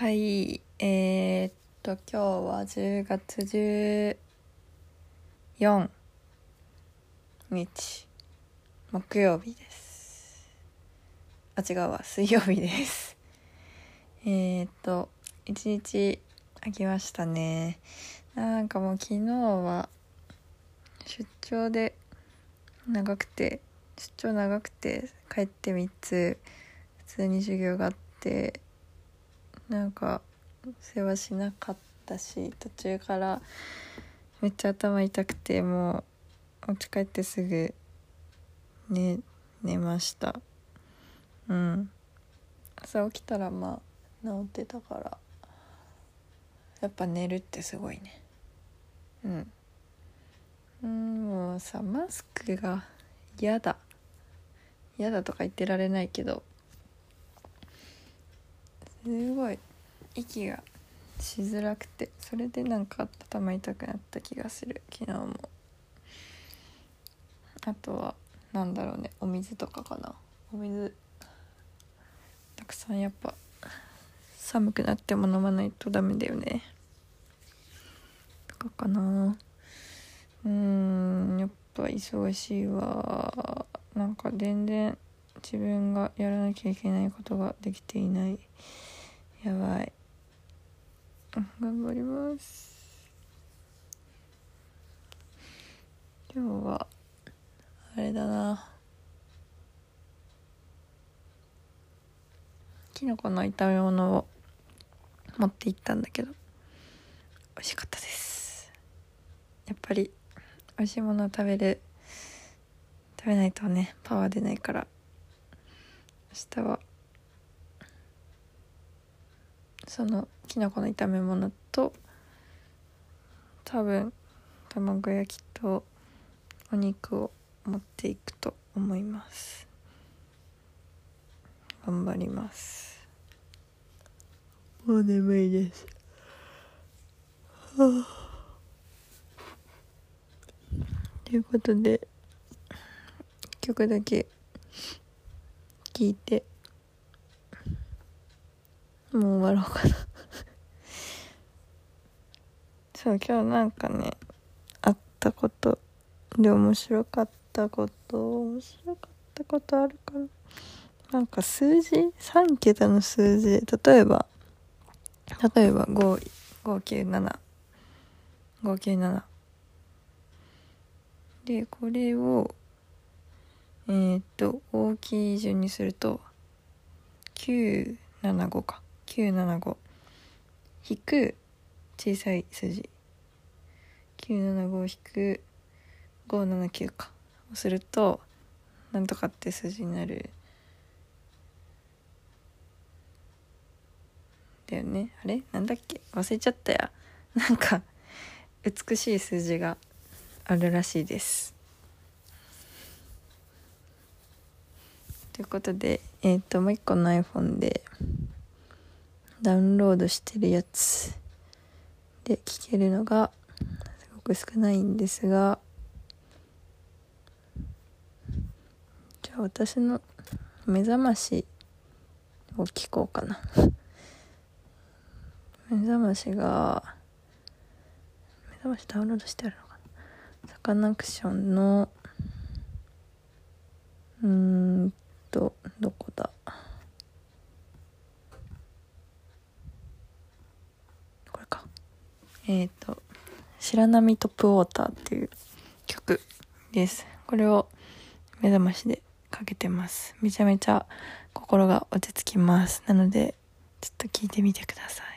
はい、えー、っと、今日は10月14日、木曜日です。あ、違うわ、水曜日です。えー、っと、一日空きましたね。なんかもう昨日は出張で長くて、出張長くて帰って3つ普通に授業があって、なんか世話しなかったし途中からめっちゃ頭痛くてもうお家帰ってすぐ寝寝ました。うん。朝起きたらまあ治ってたからやっぱ寝るってすごいね。うん。うんもうさマスクが嫌だ。嫌だとか言ってられないけどすごい。息がしづらくてそれでなんか頭痛くなった気がする。昨日も。あとはなんだろうね。お水とかかな。お水たくさん。やっぱ寒くなっても飲まないとダメだよね。とかかな。うーんやっぱ忙しいわ。なんか全然自分がやらなきゃいけないことができていない。やばい。頑張ります。今日はあれだな。きのこの炒め物を持って行ったんだけど美味しかったです。やっぱり美味しいものを食べる食べないとねパワー出ないから明日はそのきのこの炒め物と多分卵焼きとお肉を持っていくと思います。頑張ります。もう眠いです。はあ。ということで一曲だけ聴いてもう終わろうかな。そう今日なんかねあったことで面白かったこと面白かったことあるかななんか数字？3桁の数字。例えば例えば597 597でこれをえー、っと大きい順にすると975か。975引く小さい数字975引く579か。をするとなんとかって数字になる。だよね。あれ？なんだっけ？忘れちゃったや。なんか美しい数字があるらしいです。ということでえっ、ともう一個の iPhone でダウンロードしてるやつ。で聞けるのがすごく少ないんですが。じゃあ私の目覚ましを聞こうかな。目覚ましが目覚ましダウンロードしてあるのかな。サカナクションのうーんとどこだこれかえっ、ー、と「白波トップウォーター」っていう曲です。これを目覚ましでかけてます。めちゃめちゃ心が落ち着きます。なのでちょっと聞いてみてください。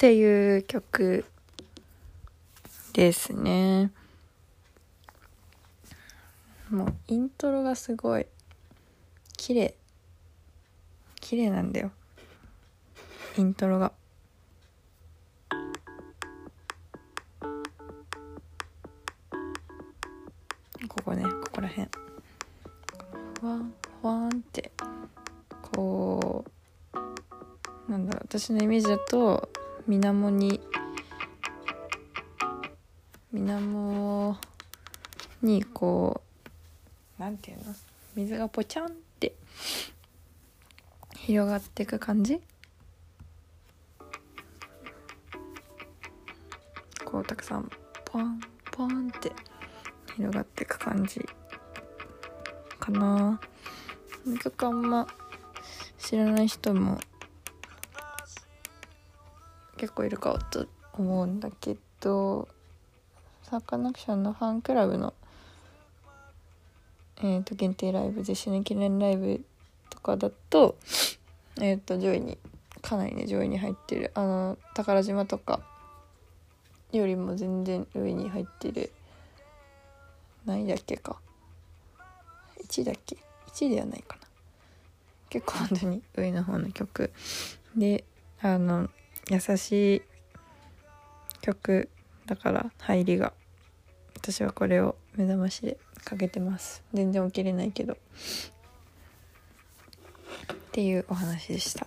っていう曲ですね。もうイントロがすごい綺麗。綺麗なんだよ。イントロが。ここねここら辺。ふわんふわんって。こうなんだろう私のイメージだと水面に水面にこうなんていうの水がポチャンって広がっていく感じこうたくさんポンポンって広がっていく感じかな。曲あんま知らない人も結構いるかと思うんだけどサカナクションのファンクラブの、えー、と限定ライブ実施年記念ライブとかだとえっ、ー、と上位にかなりね上位に入ってるあの宝島とかよりも全然上に入ってる何位だっけか。1位だっけ？1位ではないかな。結構本当に上の方の曲であの優しい曲だから入りが私はこれを目覚ましでかけてます。全然起きれないけど。っていうお話でした。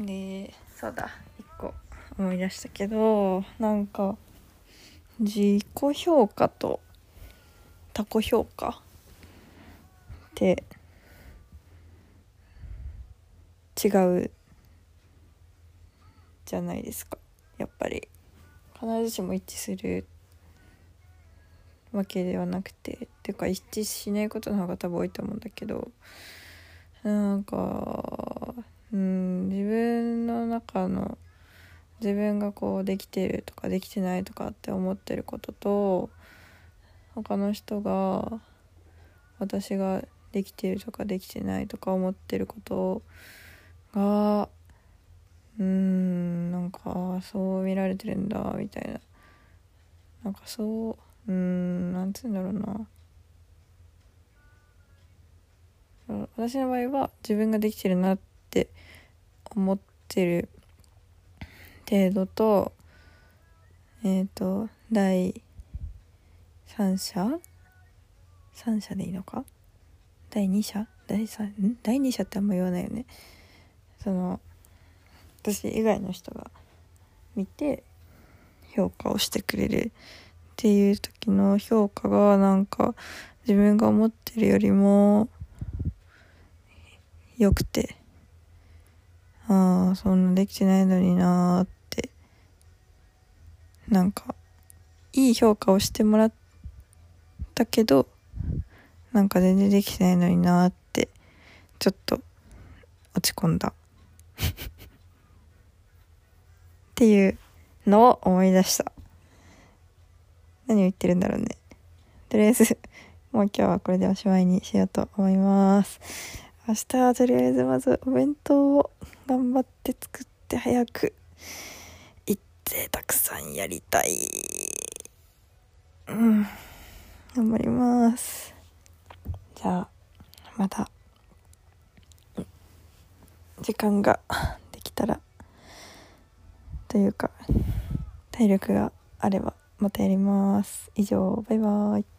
でそうだ。1個思い出したけどなんか自己評価と他己評価って違うじゃないですか。やっぱり。必ずしも一致するわけではなくて。っていうか一致しないことの方が多分多いと思うんだけど。なんかうん自分の中の自分がこうできてるとかできてないとかって思ってることと他の人が私ができてるとかできてないとか思ってることがうーんなんかそう見られてるんだみたいな。なんかそううーんなんつうんだろうな。私の場合は自分ができてるなって思ってる程度とえっ、ー、と第三者？三者でいいのか？第二者？第三？第二者ってあんま言わないよね。その私以外の人が見て評価をしてくれるっていう時の評価がなんか自分が思ってるよりも良くてああそんなできてないのになーってなんかいい評価をしてもらったけどなんか全然できてないのになーってちょっと落ち込んだ。っていうのを思い出した。何を言ってるんだろうね。とりあえずもう今日はこれでおしまいにしようと思います。明日はとりあえずまずお弁当を頑張って作って早く行ってたくさんやりたい。うん。頑張ります。じゃあまた時間ができたらというか体力があればまたやります。以上バイバーイ。